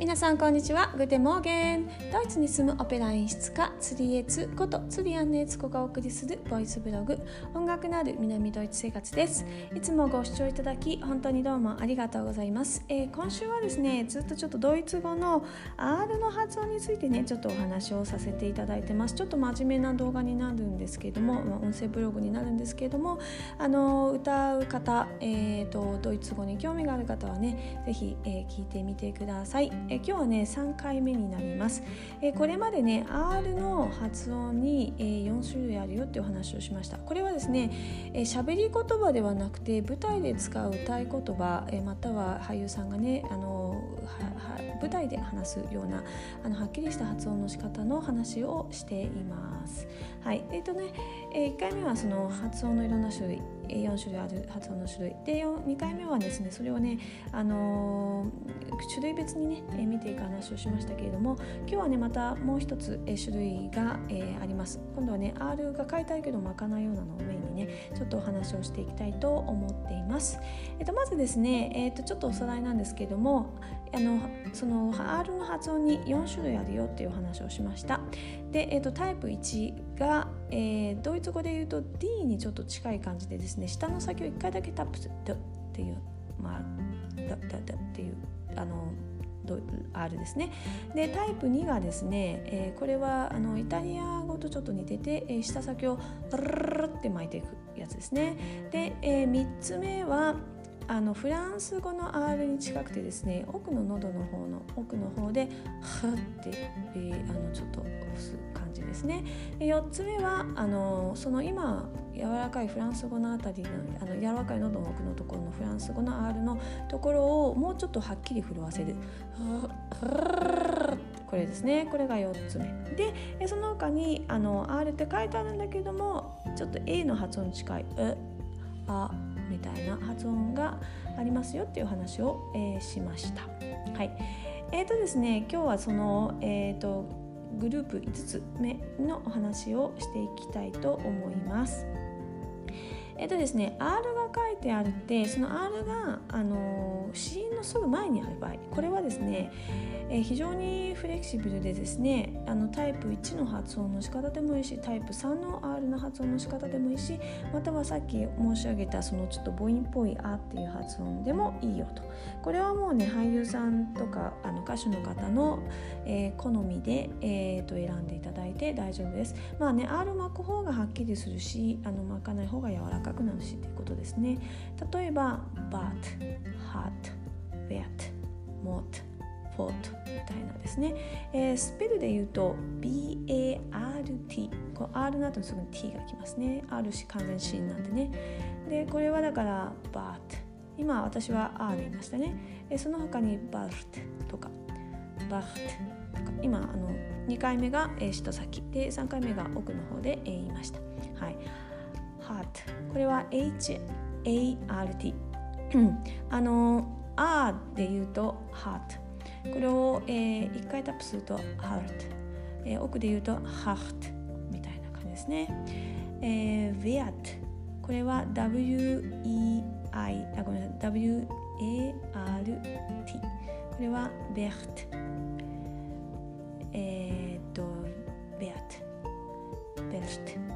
皆さんこんにちは。グテモーゲン。ドイツに住むオペラ演出家ツリエツことツリアンネツコがお送りするボイスブログ。音楽のある南ドイツ生活です。いつもご視聴いただき本当にどうもありがとうございます、えー、今週はですねずっとちょっとドイツ語の R の発音についてねちょっとお話をさせていただいてます。ちょっと真面目な動画になるんですけれども、まあ、音声ブログになるんですけれどもあの歌う方、えーと、ドイツ語に興味がある方はねぜひ、えー、聞いてみてください。え今日はね3回目になります、えこれまでね R の発音に、え4種類あるよっていう話をしました。これはですね喋、えり言葉ではなくて舞台で使う歌い言葉、えまたは俳優さんがねあの舞台で話すようなあのはっきりした発音の仕方の話をしています。はい。えっ、ー、とね、え1回目はその発音のいろんな種類4種類ある発音の種類。で2回目はですねそれをね、あのー、種類別にね、え見ていく話をしましたけれども今日はねまたもう一つ、え種類が、えー、あります。今度はね R が書いてあるけど巻かないようなのをメインにねちょっとお話をしていきたいと思っています、えー、とまずですね、えー、とちょっとおさらいなんですけれどもあのその R の発音に4種類あるよっていう話をしました。で、えー、とタイプ1が、えー、ドイツ語で言うと D にちょっと近い感じでですね下の先を1回だけタップするっていうまあだだだっていうあの R ですね。でタイプ2がですね、えー、これはあのイタリア語とちょっと似てて、えー、下先をルルルって巻いていくやつですね。で、えー、3つ目はあのフランス語の R に近くてですね奥の喉の方の奥の方で「は」って、えー、あのちょっと押す感じですね。4つ目はあのその今柔らかいフランス語のあたりのあの柔らかい喉の奥のところのフランス語の R のところをもうちょっとはっきり震わせる。これですね。これが4つ目。でその他にあの R って書いてあるんだけどもちょっと A の発音に近い「う」「あ」みたいな発音がありますよっていう話を、えー、しました。はい、えーとですね今日はその、えーと、グループ5つ目のお話をしていきたいと思います。えっ、ー、とですね R が書いてあるってその R があの子音のすぐ前にある場合これはですねえ非常にフレキシブルでですねあのタイプ1の発音の仕方でもいいしタイプ3の R の発音の仕方でもいいしまたはさっき申し上げたそのちょっと母音っぽい「あ」っていう発音でもいいよと。これはもうね俳優さんとかあの歌手の方の、えー、好みで、えー、と選んでいただいて大丈夫です。まあね R 巻く方がはっきりするしあの巻かない方が柔らかくなるしっていうことですね。ね。例えば but, hat, wet, mot フォートみたいなですね、えー、スペルで言うと BART こう R の後にすぐに T がきますね。R し完全子音なんでね。でこれはだから BART 今私は R 言いましたね、えー、その他に BART とか BART とか。今あの2回目が、えー、下先。で3回目が奥の方で、え、言いました。はい。Heart これは HART あの R で言うと Heart これを、えー、1回タップすると heart、えー、奥で言うと heart みたいな感じですね、えー、wert これは WEI あごめんなさい。WART これは wert えー、っと感じ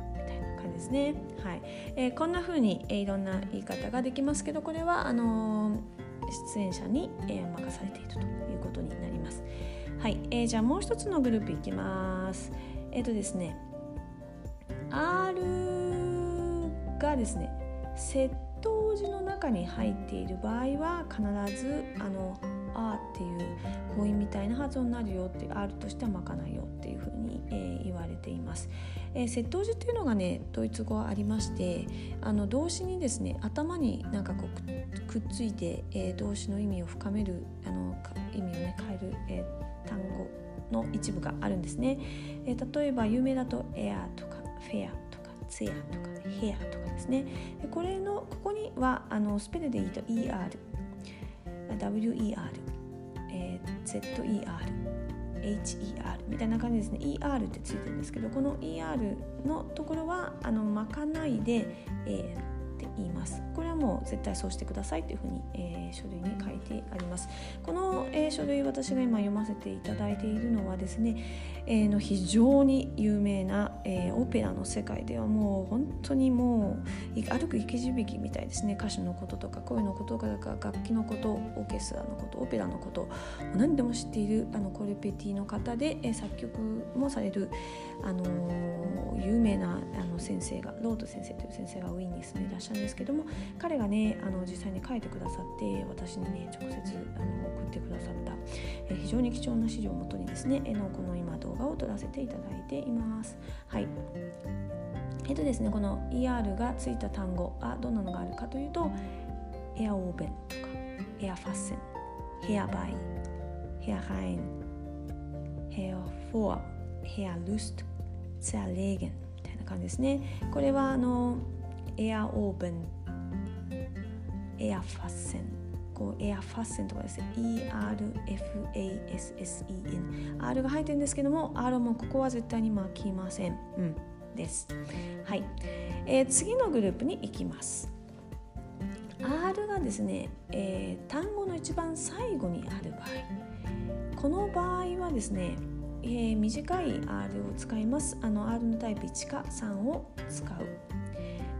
ですねはい、えー、こんな風に、えー、いろんな言い方ができますけどこれはあのー、出演者に、えー、任されているということになります。はい、えー、じゃあもう一つのグループいきます。えっ、ー、とですね R がですね窃盗時の中に入っている場合は必ずあの「あ」っていう母音みたいな発音になるよって R としてはまかないよっていうふうに、えー、言われています。えー、窃盗時っていうのがねドイツ語はありましてあの動詞にですね頭になんかこうくっついて、えー、動詞の意味を深めるあの意味をね変える、えー、単語の一部があるんですね、えー、例えば有名だとエアとかフェアとかツェアとかヘアとかですね。これのここにはあのスペルでいいと ER WER、えー、ZER HER みたいな感じですね。ER ってついてるんですけどこの ER のところはあの巻かないで、えー、言います。これはもう絶対そうしてくださいというふうに、えー、書類に書いてあります。この、えー、書類私が今読ませていただいているのはですね、えー、の非常に有名な、えー、オペラの世界ではもう本当にもう歩く生き字引みたいですね。歌手のこととか声のこととか楽器のことオーケストラのことオペラのこと何でも知っているあのコルペティの方で、えー、作曲もされる、あの、有名なあの先生がロード先生という先生がウィーンに住んでいらっしゃるですけども彼がねあの実際に書いてくださって私にね直接あの送ってくださった、え、非常に貴重な資料をもとにですね、え、のこの今動画を撮らせていただいています。はいえっとですね、この ER がついた単語はどんなのがあるかというと erobern とか erfassen herbei herein hervor Verlust zerlegen みたいな感じですねこれはあのエアオーブン。エアファッセン。こうエアファッセンとかですね。ERFASSEN R が入ってるんですけども R もここは絶対に巻きません、うん、です。はい、えー、次のグループに行きます。R がですね、えー、単語の一番最後にある場合。この場合はですね、えー、短い R を使います。あの R のタイプ1か3を使う。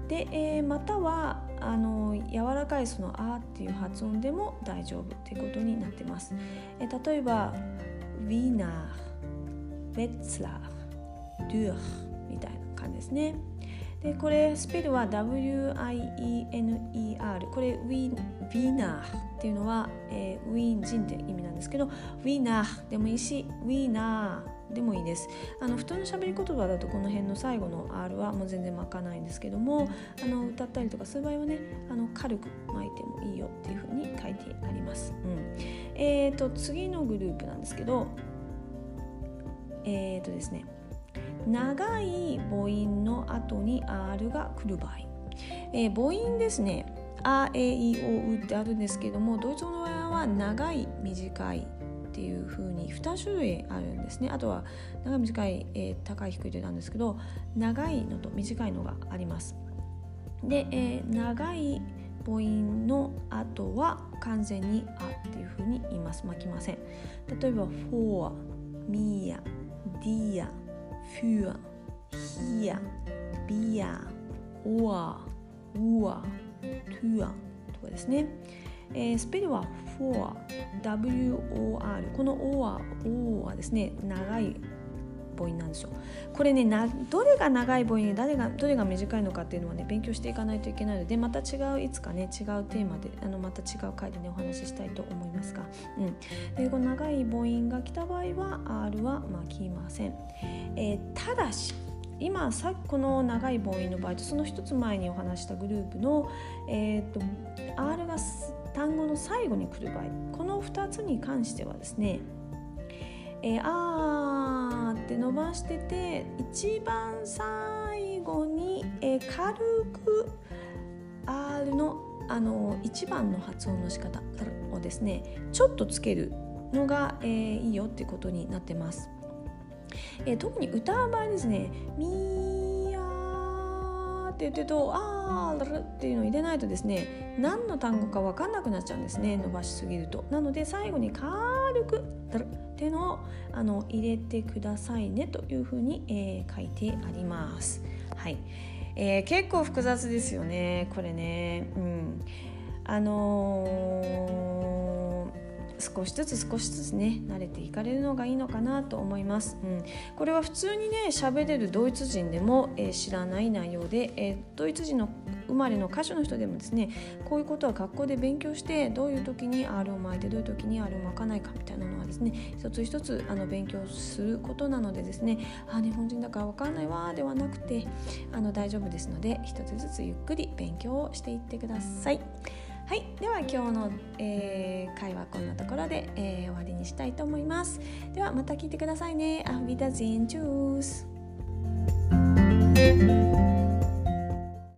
で、えー、またはあの柔らかいその「あ」っていう発音でも大丈夫ということになってます、えー、例えば「ウィーナー」「ベッツラー」「ドゥー」みたいな感じですね。でこれスペルは W-I-E-N-E-R これウィウィナーっていうのは、えー、ウィーン人って意味なんですけどウィナーでもいいしウィーナーでもいいです。あの普通の喋り言葉だとこの辺の最後の R はもう全然巻かないんですけどもあの歌ったりとかする場合はねあの軽く巻いてもいいよっていうふうに書いてあります、うん、え、ー、と次のグループなんですけどえ、ー、とですね長い母音の後に R が来る場合、えー、母音ですね「あ」「え」「い」「お」「う」ってあるんですけどもドイツ語の場合は長い短いっていう風に2種類あるんですね。あとは長い短い、えー、高い低いとなんですけど長いのと短いのがあります。で、えー、長い母音の後は完全に「あ」っていう風に言います。巻きません。例えば「フォー」「ミー」「ディア」für, hier, Bier, Ohr, Uhr, Tür とかですね。えー、スペルは vor, VOR この O は O はですね長い母音なんですよ。これねなどれが長い母音誰がどれが短いのかっていうのはね勉強していかないといけないのでまた違ういつかね違うテーマであのまた違う回でねお話ししたいと思いますが、うん、でこの長い母音が来た場合は R は巻きません。えー、ただし今さっきこの長い母音の場合とその一つ前にお話したグループの、えーと、と R が単語の最後に来る場合この2つに関してはですねえー、あって伸ばしてて一番最後に、えー、軽く R のあの一番の発音の仕方をですねちょっとつけるのが、えー、いいよってことになってます。えー、特に歌う場合ですね「み」って言ってると「あー」っていうのを入れないとですね何の単語か分かんなくなっちゃうんですね伸ばしすぎると。なので最後に軽く「だるっていうのをあの入れてくださいねというふうに、えー、書いてあります。はいえー、結構複雑ですよねこれね。うんあのー少しずつ少しずつね慣れていかれるのがいいのかなと思います、うん、これは普通にね喋れるドイツ人でも、えー、知らない内容で、えー、ドイツ人の生まれの歌手の人でもですねこういうことは学校で勉強してどういう時に R を巻いてどういう時に R を巻かないかみたいなのはですね一つ一つあの勉強することなのでですねあ日本人だから分かんないわではなくてあの大丈夫ですので一つずつゆっくり勉強をしていってください。はい、では今日の、えー、会話こんなところで、えー、終わりにしたいと思います。ではまた聞いてくださいね。アフ、ビタゼンチュース。